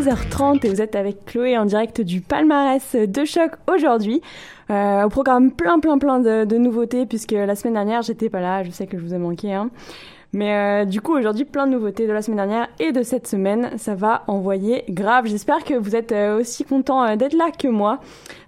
22h30 et vous êtes avec Chloé en direct du palmarès de choc aujourd'hui. Euh, au programme plein plein plein de, nouveautés puisque la semaine dernière j'étais pas là, je sais que je vous ai manqué. Hein. Mais euh, du coup aujourd'hui plein de nouveautés de la semaine dernière et de cette semaine, ça va envoyer grave. J'espère que vous êtes euh, aussi content d'être là que moi.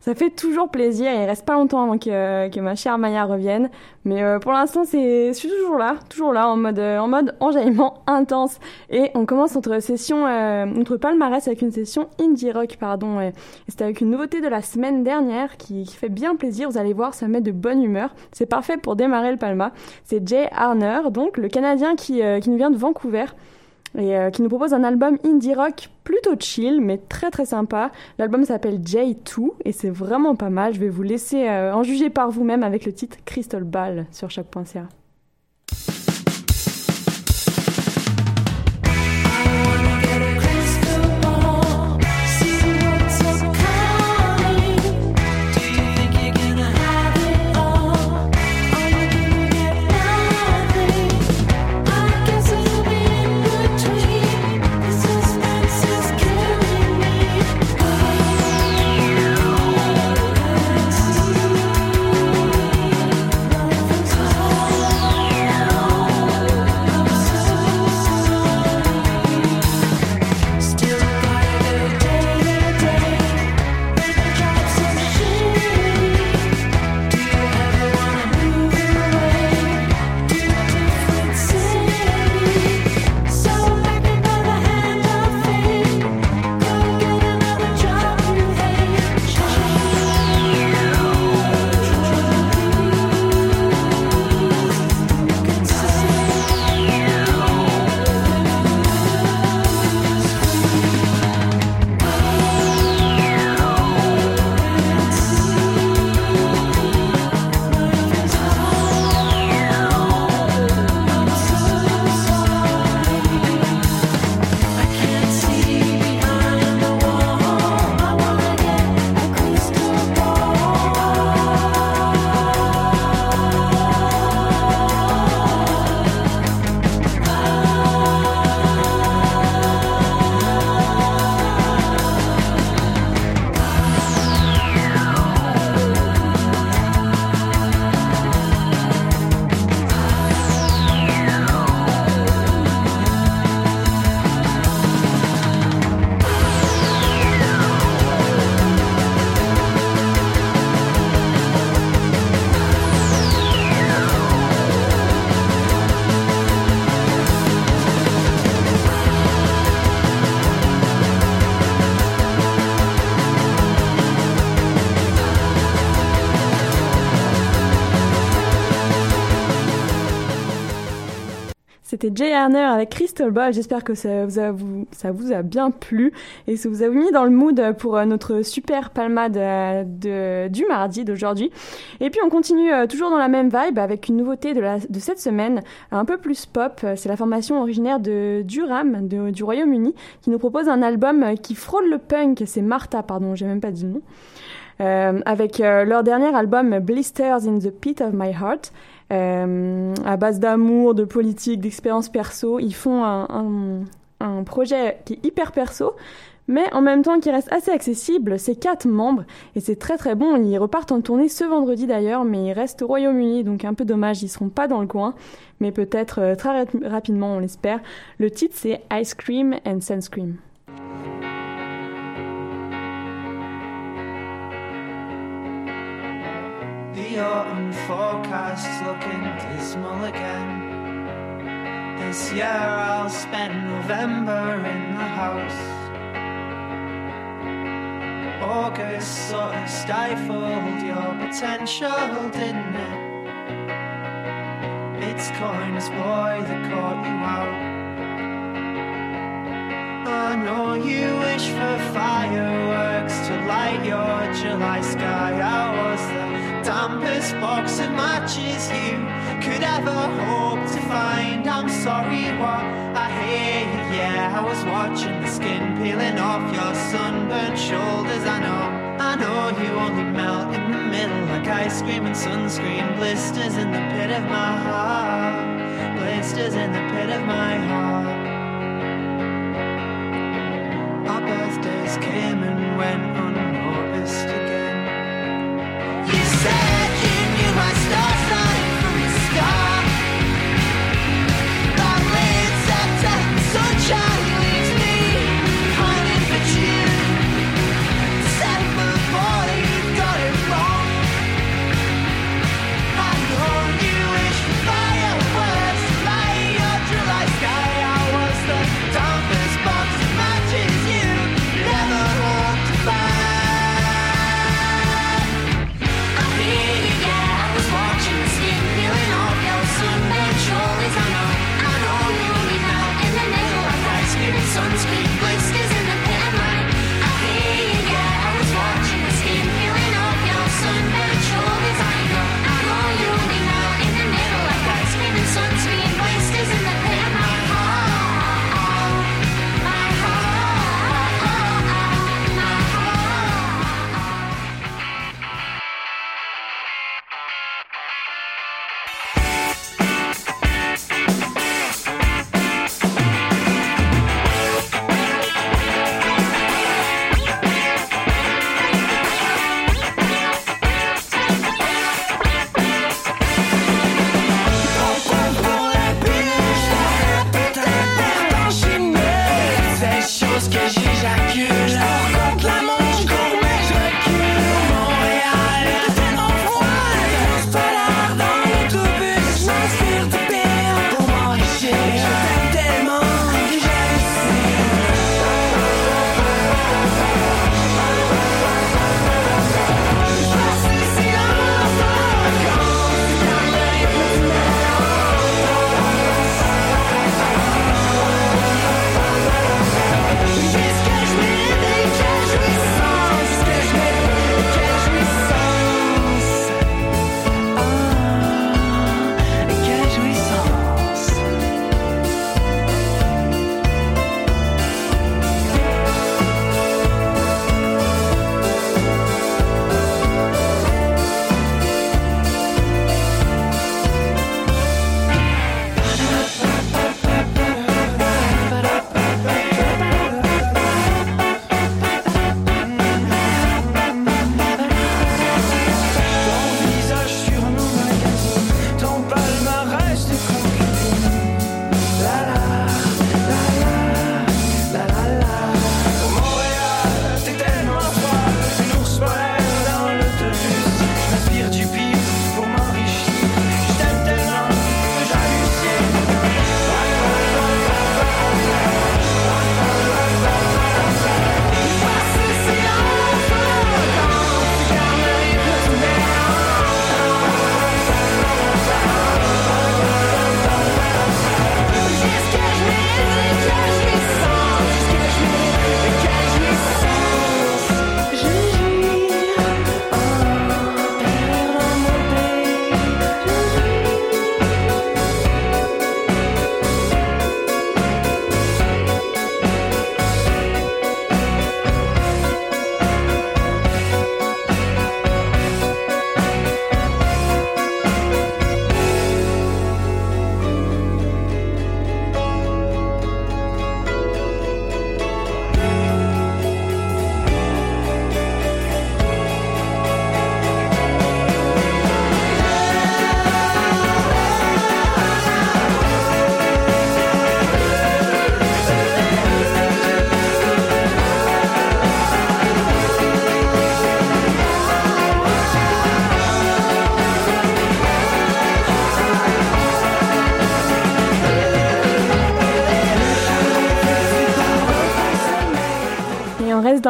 Ça fait toujours plaisir, il reste pas longtemps avant que, que ma chère Maya revienne. Mais euh, pour l'instant, c'est, je suis toujours là, toujours là, en mode, euh, en mode enjaillement intense. Et on commence notre session, euh, notre palmarès avec une session indie rock, pardon. Et c'était avec une nouveauté de la semaine dernière qui, qui fait bien plaisir. Vous allez voir, ça met de bonne humeur. C'est parfait pour démarrer le palma. C'est Jay Harner, donc le Canadien qui, euh, qui nous vient de Vancouver et euh, qui nous propose un album indie rock plutôt chill mais très très sympa. L'album s'appelle J2 et c'est vraiment pas mal. Je vais vous laisser euh, en juger par vous-même avec le titre Crystal Ball sur. Suspense is Jay Erner avec Crystal Ball. J'espère que ça vous, a, bien plu et ça vous a mis dans le mood pour euh, notre super palmade euh, du mardi d'aujourd'hui. Et puis on continue euh, toujours dans la même vibe avec une nouveauté de, cette semaine, un peu plus pop. C'est la formation originaire de Durham, du Royaume-Uni, qui nous propose un album qui frôle le punk. C'est Martha, pardon, j'ai même pas dit le nom. Avec leur dernier album Blisters in the Pit of My Heart. Euh, à base d'amour, de politique, d'expérience perso. Ils font un, projet qui est hyper perso, mais en même temps qui reste assez accessible. C'est quatre membres et c'est très très bon. Ils repartent en tournée ce vendredi d'ailleurs, mais ils restent au Royaume-Uni, donc un peu dommage, ils seront pas dans le coin, mais peut-être euh, très rapidement, on l'espère. Le titre c'est Ice Cream and Sunscreen. Dismal again. This year I'll spend November in the house. August sort of stifled your potential, didn't it? It's Coin's boy that caught you out. I know you wish for fireworks to light your July sky. I was the dampest box of matches you could ever hope to find. I'm sorry, what I hear you, yeah. I was watching the skin peeling off your sunburnt shoulders. I know, I know you only melt in the middle like ice cream and sunscreen. Blisters in the pit of my heart, blisters in the pit of my heart. Our birthdays came and went unnoticed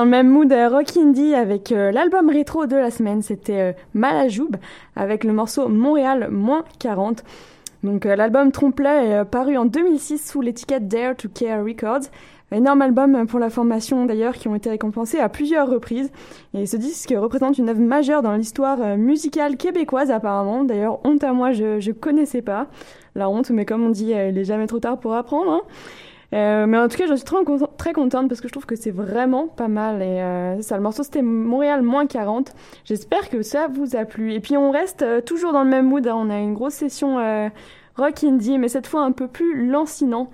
dans le même mood rock indie avec euh, l'album rétro de la semaine. C'était euh, Malajoub avec le morceau Montréal moins 40. Donc euh, l'album Trompe-l'œil est paru en 2006 sous l'étiquette Dare to Care Records. Énorme album pour la formation d'ailleurs qui ont été récompensés à plusieurs reprises. Et ce disque représente une œuvre majeure dans l'histoire musicale québécoise apparemment. D'ailleurs, honte à moi, je, je connaissais pas la honte, mais comme on dit, il est jamais trop tard pour apprendre. hein. Euh, mais en tout cas, je suis très, très contente parce que je trouve que c'est vraiment pas mal. Et euh, ça, le morceau c'était Montréal moins 40. J'espère que ça vous a plu. Et puis on reste euh, toujours dans le même mood. hein. On a une grosse session euh, rock indie, mais cette fois un peu plus lancinant.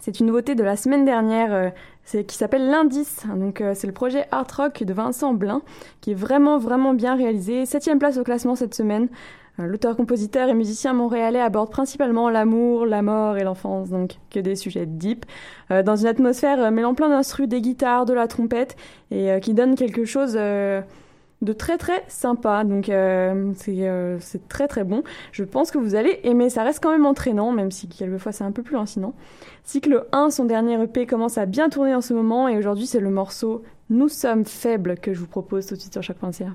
C'est une nouveauté de la semaine dernière qui s'appelle L'Indice. Donc c'est le projet Art Rock de Vincent Blin qui est vraiment vraiment bien réalisé. Septième place au classement cette semaine. Euh, L'auteur, compositeur et musicien montréalais aborde principalement l'amour, la mort et l'enfance, donc que des sujets deep, euh, dans une atmosphère euh, mêlant plein d'instrus, des guitares, de la trompette, et euh, qui donne quelque chose de très très sympa. Donc c'est c'est très très bon. Je pense que vous allez aimer. Ça reste quand même entraînant, même si quelquefois c'est un peu plus lancinant. Cycle 1, son dernier EP, commence à bien tourner en ce moment, et aujourd'hui c'est le morceau Nous sommes faibles que je vous propose tout de suite sur chaque frontière.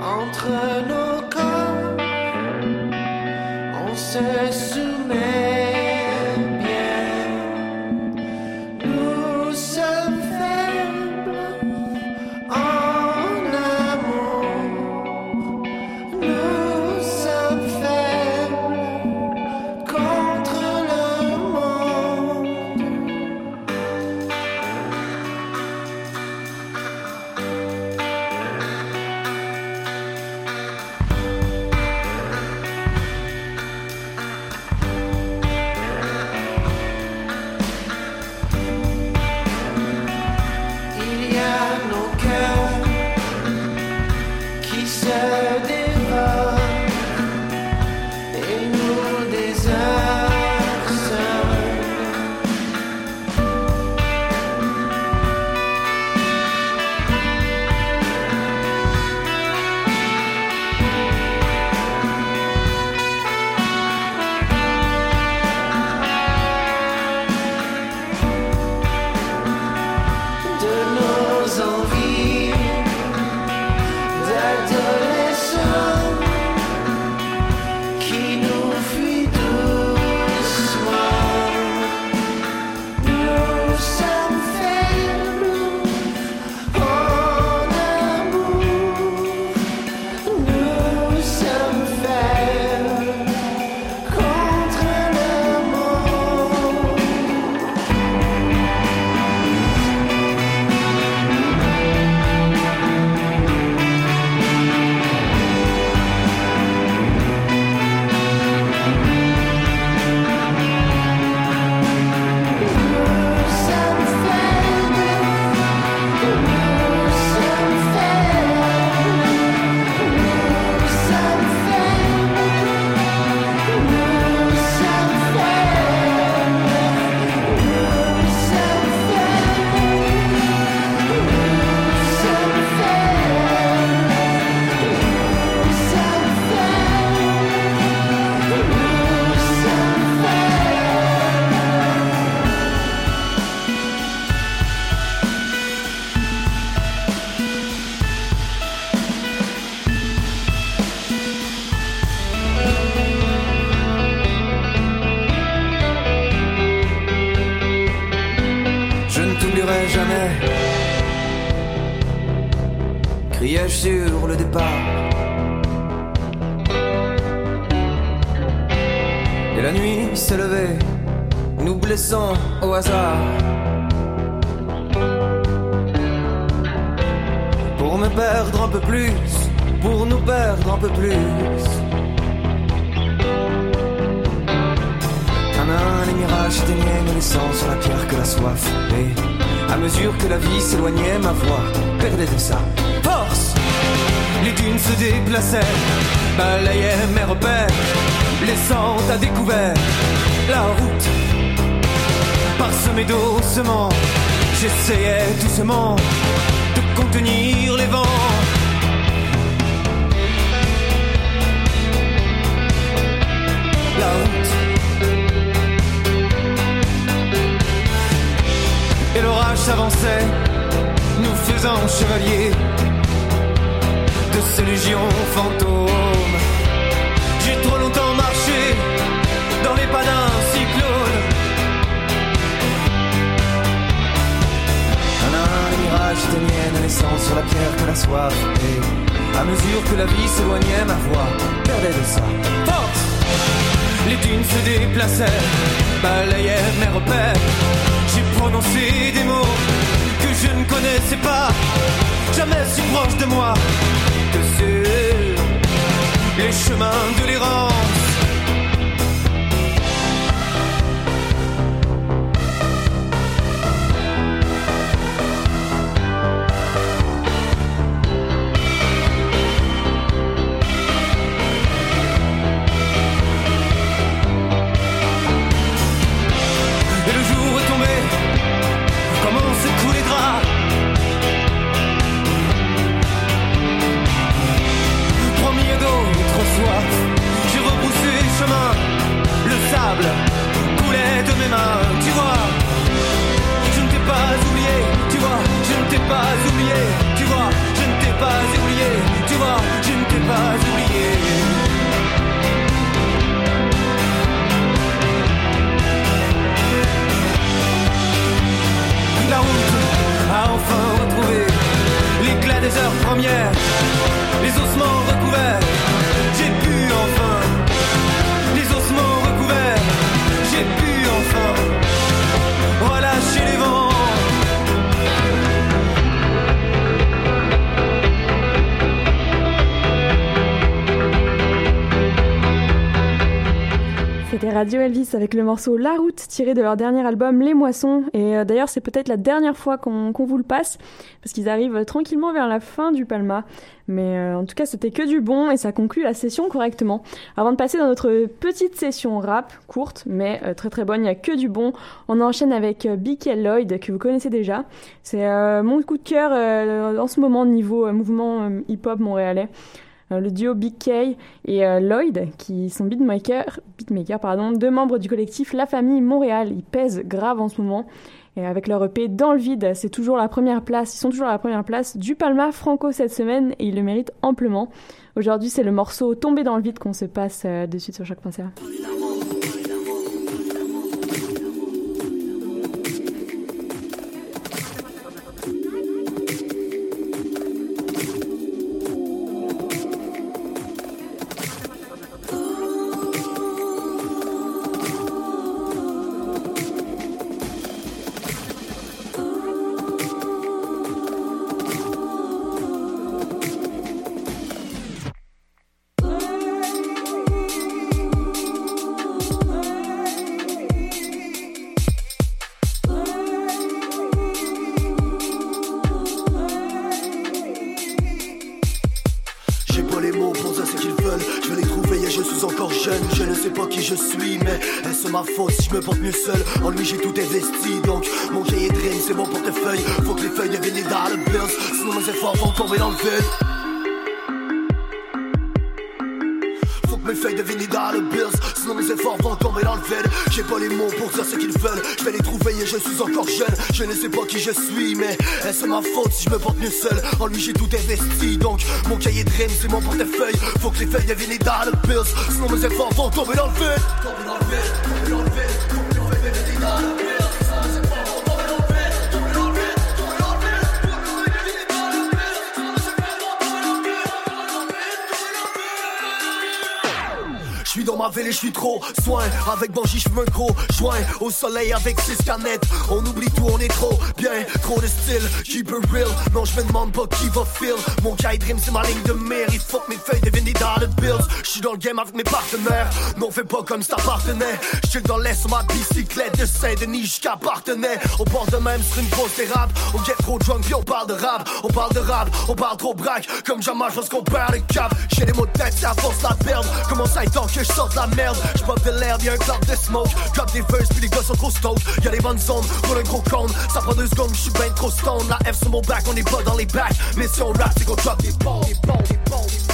Entre nous faisant chevaliers de ces légions fantômes. J'ai trop longtemps marché dans les pas d'un cyclone. Un, un, éteignaient, ne laissant sur la pierre que la soif. Et à mesure que la vie s'éloignait, ma voix perdait de sa force. Les dunes se déplaçaient, balayaient mes repères. J'ai prononcé des mots je ne connaissais pas, jamais si proche de moi que sur les chemins de l'errance. Tu vois. Je ne t'ai pas oublié, tu vois. Je ne t'ai pas oublié, tu vois. Je ne t'ai pas oublié, tu vois. Je ne t'ai pas oublié. La route a enfin retrouvé l'éclat des heures premières, Radio Elvis avec le morceau La Route tiré de leur dernier album Les Moissons. Et euh, d'ailleurs, c'est peut-être la dernière fois qu'on vous le passe parce qu'ils arrivent euh, tranquillement vers la fin du Palma. Mais euh, en tout cas, c'était que du bon et ça conclut la session correctement. Avant de passer dans notre petite session rap, courte mais très très bonne, il y a que du bon. On enchaîne avec BK Lloyd que vous connaissez déjà. C'est mon coup de cœur en ce moment niveau mouvement hip-hop montréalais. Euh, le duo Big K et euh, Lloyd, qui sont beatmakers, pardon, deux membres du collectif La Famille Montréal. Ils pèsent grave en ce moment. Et avec leur EP Dans le vide, c'est toujours la première place. Ils sont toujours à la première place du Palma Franco cette semaine et ils le méritent amplement. Aujourd'hui, c'est le morceau Tombé dans le vide qu'on se passe euh, de suite sur chaque concert. Dans le vide. J'ai pas les mots pour dire ce qu'ils veulent. Je vais les trouver et je suis encore jeune. Je ne sais pas qui je suis, mais est-ce ma faute si je me porte mieux seul? En lui, j'ai tout investi. Donc, mon cahier de rime, c'est mon portefeuille. Faut que les feuilles deviennent des dollar. Sinon, mes efforts vont tomber dans le vide. Tomber dans le tomber dans le vide. Dans ma ville je trop soin. Avec Banji, je me gros joint au soleil avec six canettes. On oublie tout, on est trop bien, trop de style. Keep it real. Non, je me demande pas qui va feel. Mon guy dream, c'est ma ligne de mire. Il faut que mes feuilles deviennent des dollar bills. Je suis dans le game avec mes partenaires. Non, fais pas comme si t'appartenais. Je dans l'est sur ma bicyclette de Saint-Denis jusqu'à Partenay. On porte de même sur une grosse dérape. On get trop drunk puis on parle de rap. On parle de rap, on parle trop braque. Comme jamais, je pense qu'on perd le cap. J'ai des mots de tête, c'est force la perdre. Comment ça temps que je sorte la merde? Je de l'air, y'a un cloud de smoke. Drop des verses puis les gars sont trop stoked. Y'a des bonnes zones, pour un gros con. Ça prend deux secondes, je suis ben trop stone. La F sur mon back, on est pas dans les bacs. Mais si on rap, c'est qu'on drop des bombes, des bombes, des bombes, des bombes.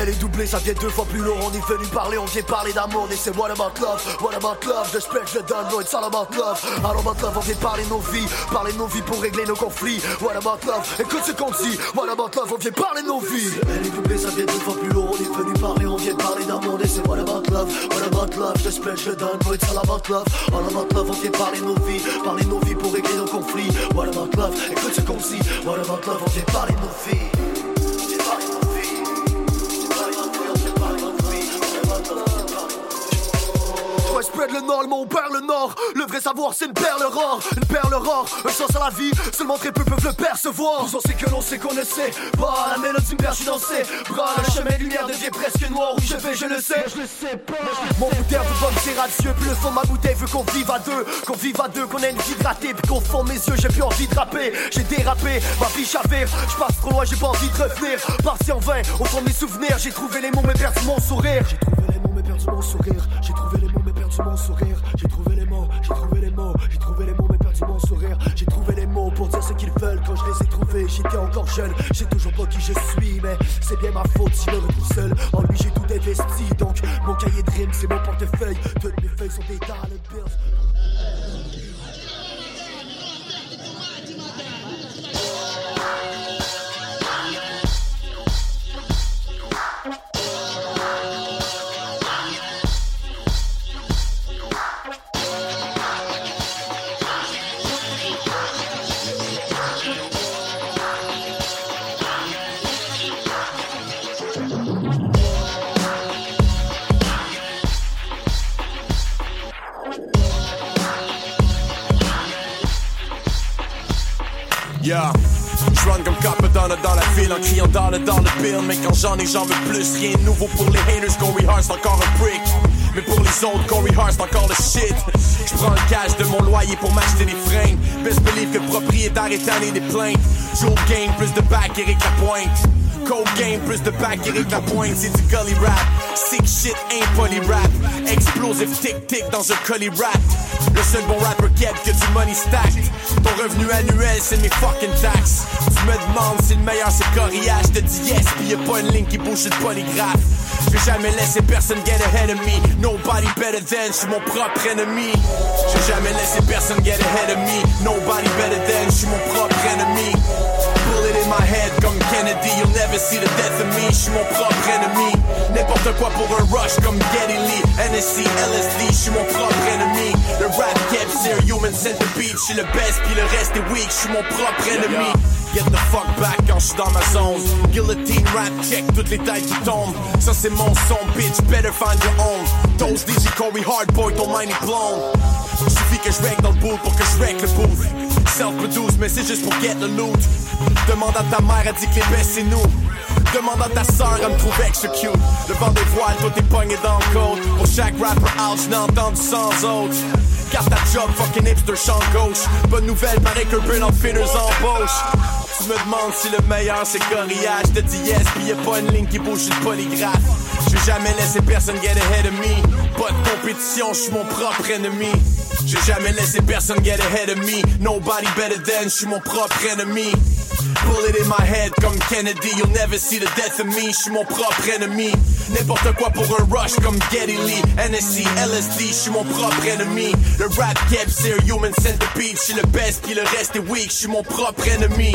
Le L est doublé, ça vient deux fois plus lourd. On est venu parler, on vient parler d'amour. Et c'est what about love, what about love? Je spec, je donne, it's all about love. All about love, on vient parler nos vies. Parler nos vies pour régler nos conflits. What about love, écoute ce qu'on dit. What about love, on vient parler nos vies. Le L est doublé, ça vient deux fois plus lourd. On est venu parler, on vient parler d'amour. Et c'est what about love, what about love? Je spec, je donne, it's all about love. All about love, on vient parler nos vies. Parler nos vies pour régler nos conflits. What about love, écoute ce qu'on dit. What about love, on vient parler nos vies. Le nord, le mon perd le nord. Le vrai savoir, c'est une perle rare. Une perle rare, un sens à la vie. Seulement très peu peuvent le percevoir. Nous on sait que l'on sait qu'on ne sait pas. La mélodie me perd, je suis dansé. Bras, le chemin de lumière devient presque noir. Où je vais, je le sais. Je le sais pas. Mon bouteille vous va me tirer à Dieu. Puis le fond de ma bouteille veut qu'on vive à deux. Qu'on vive à deux, qu'on ait une vie ratée. Puis qu'on fonde mes yeux, j'ai plus envie de rapper. J'ai dérapé, ma vie chavire. Je passe trop loin, j'ai pas envie de revenir. Parti en vain, au fond de mes souvenirs. J'ai trouvé les mots, mais perdu mon sourire. J'ai trouvé les mots, mais perdu mon sourire. J'ai trouvé les mots, J'ai trouvé les mots, j'ai trouvé les mots, j'ai trouvé les mots, mais perdu mon sourire. J'ai trouvé les mots pour dire ce qu'ils veulent quand je les ai trouvés. J'étais encore jeune, j'ai toujours pas qui je suis, mais c'est bien ma faute si je me retrouve seul. En lui, j'ai tout investi, donc mon cahier de rime, c'est mon portefeuille. Toutes mes feuilles sont des dollar Yeah. Je comme Capadonna dans la ville en criant dans le dans le bill Mais quand j'en ai j'en veux plus. Rien de nouveau pour les haters. Corey Hart c'est encore un brick. Mais pour les autres Corey Hart c'est encore le shit. Je prends le cash de mon loyer pour m'acheter des fringues. Best believe que le propriétaire est tanné des plaintes. Joe Game plus de back Eric Lapointe. Cold game, plus de back, Eric Lapointe, c'est du gully rap. Sick shit, ain't poly rap. Explosive tic-tic dans un collie rap. Le seul bon rapper get que du money. Ton revenu annuel, c'est mes fucking taxes. Tu me demandes si le meilleur c'est Coriace. Je te dis yes, pis y'a pas une ligne qui bouge le polygraphe. Je vais jamais laisser personne get ahead of me. Nobody better than, j'suis mon propre ennemi. J'ai jamais laissé personne get ahead of me. Nobody better than, j'suis mon propre ennemi. My head comme Kennedy, you'll never see the death of me. J'suis mon propre ennemi. N'importe quoi pour un rush comme Getty Lee. NSC, LSD, j'suis mon propre ennemi. Le rap cap, c'est un human centipede. J'suis le best, puis le reste est weak. J'suis mon propre ennemi. Get the fuck back quand j'suis dans ma zone. Guillotine rap check, toutes les tailles qui tombent. Ça c'est mon son, bitch, better find your own. Toast DJ Corey Hard Boy, ton mind est blown. Suffit que je règle dans le booth pour que je règle le booth. Self-produce, mais c'est juste pour get the loot. Demande à ta mère, elle dit que les baisses c'est nous. Demande à ta soeur, elle me trouve extra cute. Le vent des voiles, toi t'es pogné dans le code. Pour chaque rapper out, j'n'ai entendu sans autres. Car ta job, fucking hipster, champ gauche. Bonne nouvelle, paraît qu'un peu en embauche. Tu me demandes si le meilleur c'est Coriace. Je te dis yes, pis y'a pas une ligne qui bouge le polygraphe. Je vais jamais laisser personne get ahead of me. Pas de compétition, je suis mon propre ennemi. J'ai jamais laissé personne get ahead of me. Nobody better than, je suis mon propre ennemi. Bullet in my head comme Kennedy, you'll never see the death of me. Je suis mon propre ennemi. N'importe quoi pour un rush comme Getty Lee. NSC, LSD, je suis mon propre ennemi. Le rap cap, c'est un human centipede. Je suis le best, puis le reste est weak. Je suis mon propre ennemi.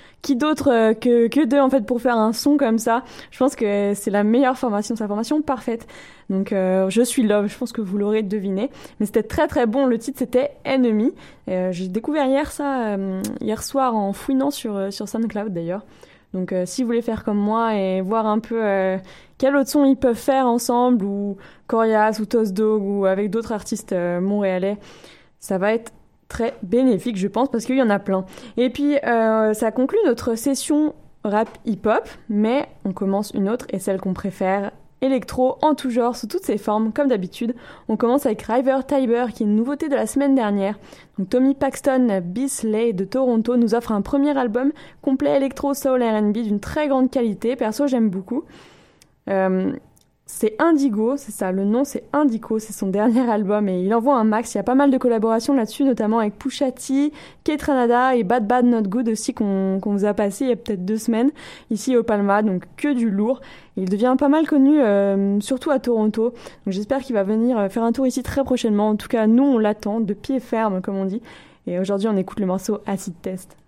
qui d'autre euh, que, que deux en fait pour faire un son comme ça Je pense que c'est la meilleure formation, c'est la formation parfaite. Donc, euh, je suis Love, je pense que vous l'aurez deviné. Mais c'était très très bon. Le titre c'était Enemy. Euh, J'ai découvert hier ça, euh, hier soir en fouinant sur, euh, sur SoundCloud d'ailleurs. Donc, euh, si vous voulez faire comme moi et voir un peu quel autre son ils peuvent faire ensemble, ou Corias, ou Toast Dog, ou avec d'autres artistes montréalais, ça va être très bénéfique, je pense, parce qu'il y en a plein. Et puis, euh, ça conclut notre session rap hip-hop, mais on commence une autre, et celle qu'on préfère, électro en tout genre, sous toutes ses formes, comme d'habitude. On commence avec River Tiber, qui est une nouveauté de la semaine dernière. Donc, Tommy Paxton Bisley de Toronto nous offre un premier album complet électro, soul R&B d'une très grande qualité. Perso, j'aime beaucoup. Euh, c'est Indigo, c'est ça, le nom c'est Indigo, c'est son dernier album et il envoie un max. Il y a pas mal de collaborations là-dessus, notamment avec Pusha T, Kate Ranada et Bad Bad Not Good aussi qu'on vous a passé il y a peut-être deux semaines ici au Palma, donc que du lourd. Il devient pas mal connu, euh, surtout à Toronto. Donc j'espère qu'il va venir euh, faire un tour ici très prochainement. En tout cas, nous on l'attend de pied ferme, comme on dit. Et aujourd'hui, on écoute le morceau Acid Test.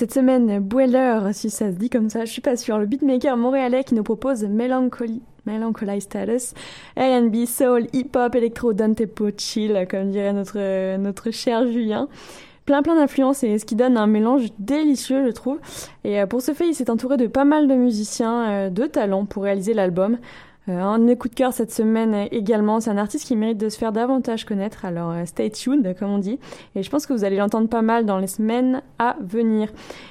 Cette semaine, Boiler, si ça se dit comme ça, je suis pas sûre. Le beatmaker montréalais qui nous propose Melancholy, Melancholy Status, R&B, soul, hip-hop, électro, tempo, chill, comme dirait notre, notre cher Julien. Plein plein d'influences et ce qui donne un mélange délicieux, je trouve. Et euh, pour ce fait, il s'est entouré de pas mal de musiciens euh, de talent pour réaliser l'album. Euh, un de mes coups de cœur cette semaine également, c'est un artiste qui mérite de se faire davantage connaître, alors euh, stay tuned comme on dit, et je pense que vous allez l'entendre pas mal dans les semaines à venir.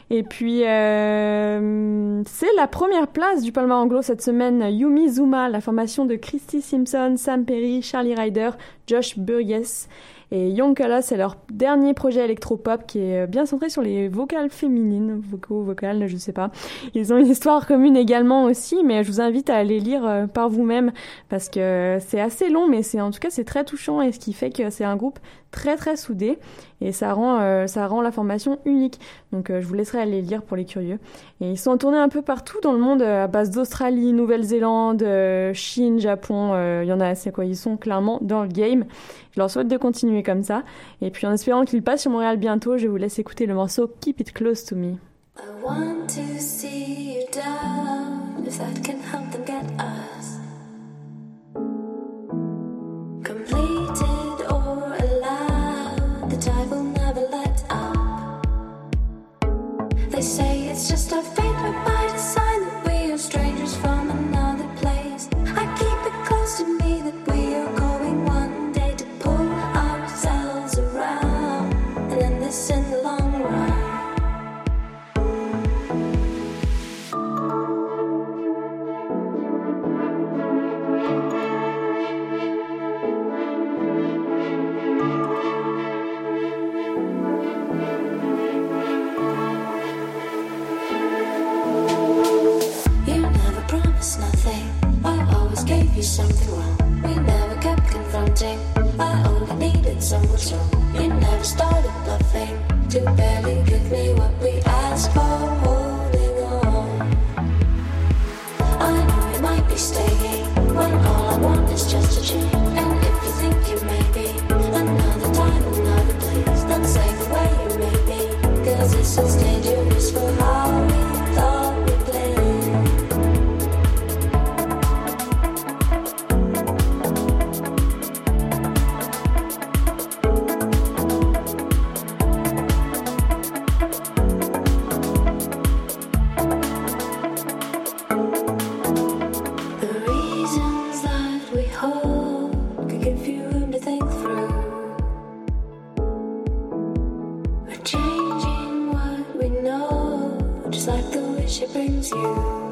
Et puis euh, c'est la première place du Palma Anglo cette semaine, Yumi Zuma, la formation de Christy Simpson, Sam Perry, Charlie Ryder, Josh Burgess. Et Young Kala, c'est leur dernier projet électropop qui est bien centré sur les vocales féminines, vocaux, vocales, je sais pas. Ils ont une histoire commune également aussi, mais je vous invite à aller lire euh, par vous-même parce que c'est assez long, mais c'est en tout cas c'est très touchant et ce qui fait que c'est un groupe très très soudé et ça rend euh, ça rend la formation unique. Donc euh, je vous laisserai aller lire pour les curieux. Et ils sont tournés un peu partout dans le monde euh, à base d'Australie, Nouvelle-Zélande, Chine, Japon. Il y en a assez quoi. Ils sont clairement dans le game. Je leur souhaite de continuer comme ça. Et puis en espérant qu'ils passent sur Montréal bientôt, je vous laisse écouter le morceau Keep It Close to Me. I want to see you down if that can help them get us Just a favorite by design. Something wrong. We never kept confronting. I only needed someone's wrong. You never started bluffing to barely give me what we asked for. Holding on. I know you might be staying when all I want is just a change. And if you think you may be another time, another place, then say the way you may be. Cause this is dangerous for how like the wish it brings you.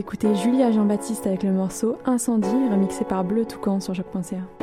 Écoutez Julia Jean-Baptiste avec le morceau Incendie, remixé par Bleu Toucan sur choc.ca.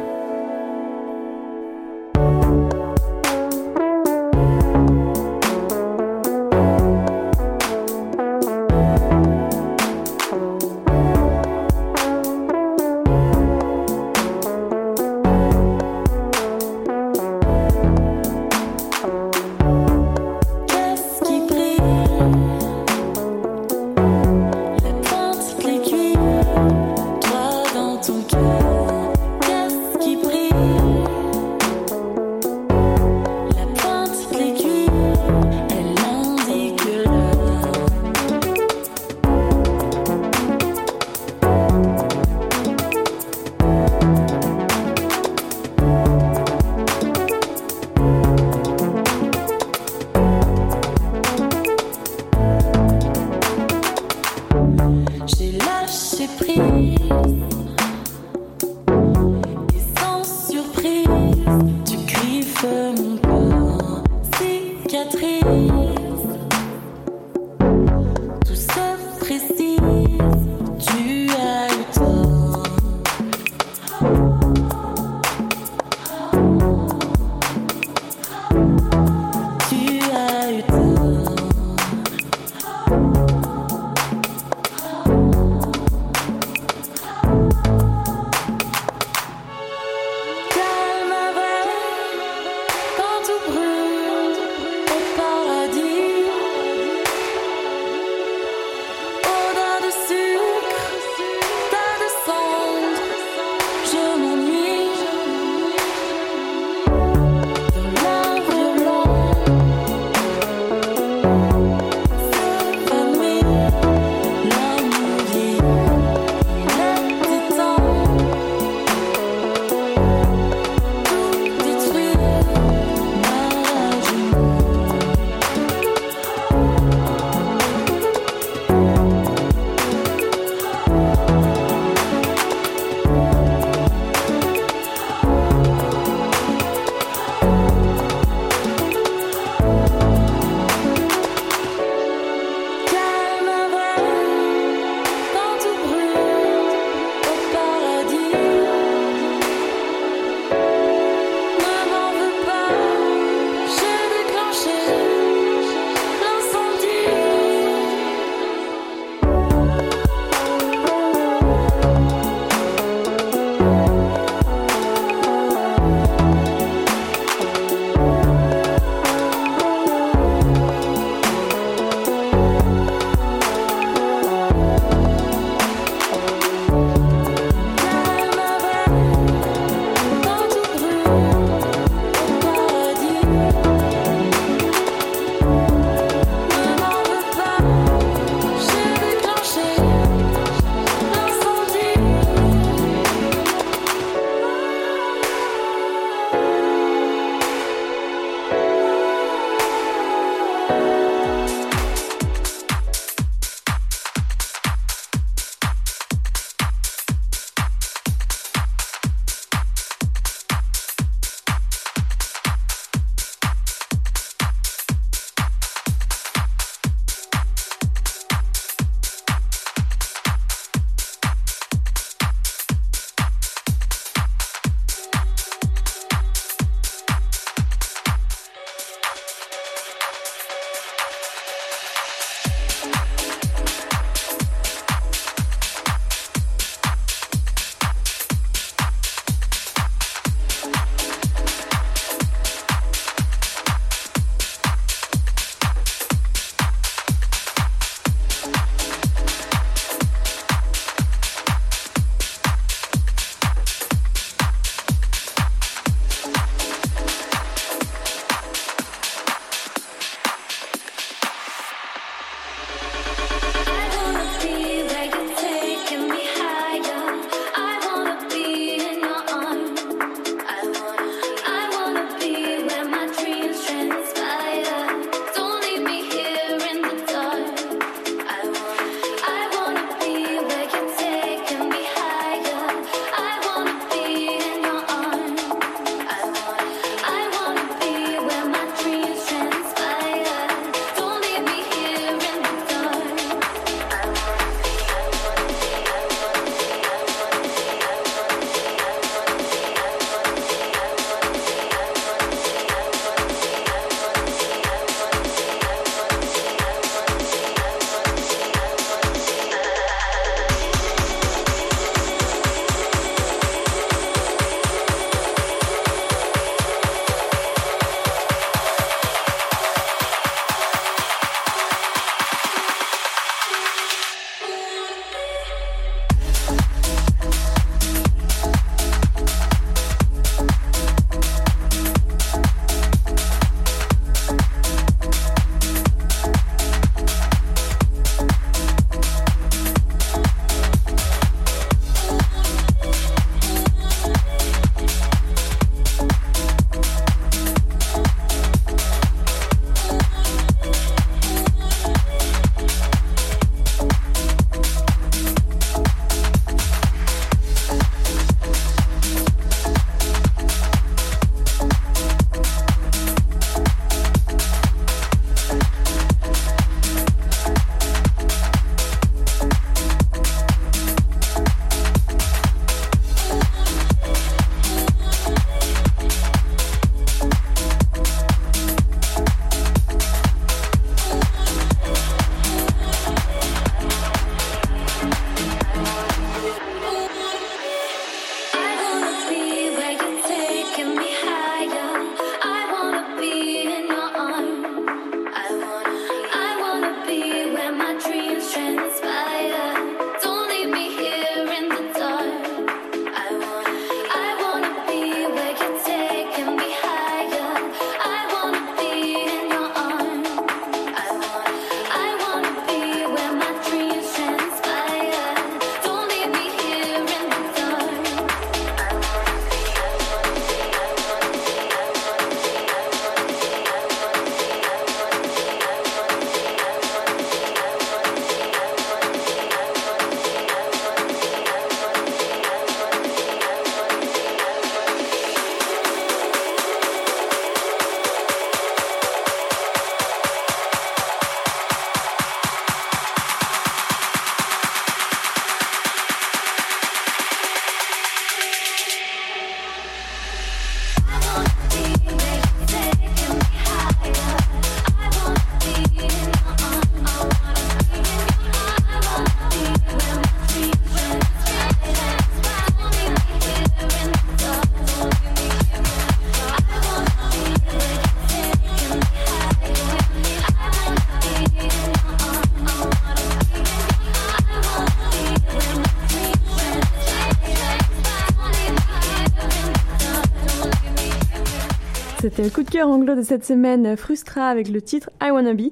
c'était le coup de cœur anglo de cette semaine, Frustra avec le titre I Wanna Be.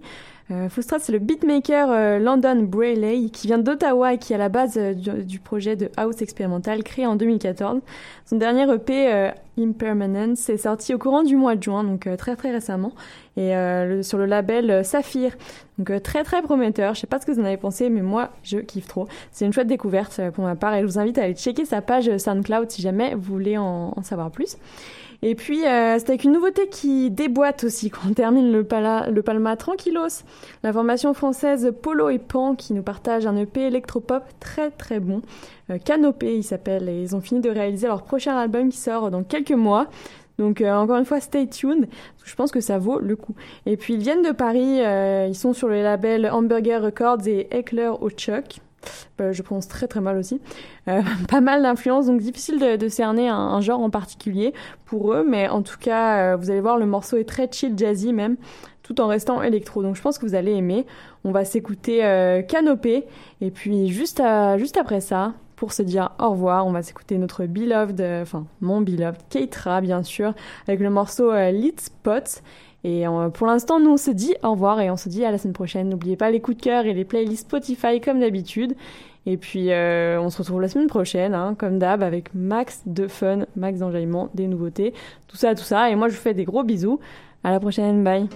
Euh, Frustra, c'est le beatmaker euh, Landon Brayley qui vient d'Ottawa et qui est à la base euh, du, projet de house expérimental créé en 2014. Son dernier EP, euh, Impermanence, est sorti au courant du mois de juin, donc très très récemment, et sur le label Saphir. Donc très très prometteur. Je sais pas ce que vous en avez pensé, mais moi je kiffe trop. C'est une chouette découverte pour ma part et je vous invite à aller checker sa page SoundCloud si jamais vous voulez en savoir plus. Et puis, euh, c'est avec une nouveauté qui déboîte aussi qu'on termine le, le Palma tranquillos. La formation française Polo et Pan qui nous partage un EP électropop très très bon. Euh, Canopé, il s'appelle, et ils ont fini de réaliser leur prochain album qui sort dans quelques mois. Donc euh, encore une fois, stay tuned. Je pense que ça vaut le coup. Et puis ils viennent de Paris, ils sont sur les labels Hamburger Records et Eckler au Chuck. Euh, je prononce très très mal aussi. Euh, pas mal d'influence, donc difficile de, cerner un, genre en particulier pour eux, mais en tout cas, euh, vous allez voir, le morceau est très chill, jazzy même, tout en restant électro. Donc je pense que vous allez aimer. On va s'écouter euh, Canopé, et puis juste, juste après ça, pour se dire au revoir, on va s'écouter notre beloved, enfin mon beloved, Keitra bien sûr, avec le morceau Lit Spot. Et euh, pour l'instant, nous on se dit au revoir et on se dit à la semaine prochaine. N'oubliez pas les coups de cœur et les playlists Spotify comme d'habitude. Et puis euh, on se retrouve la semaine prochaine, hein, comme d'hab, avec max de fun, max d'enjaillement, des nouveautés, tout ça, tout ça. Et moi je vous fais des gros bisous. À la prochaine, bye.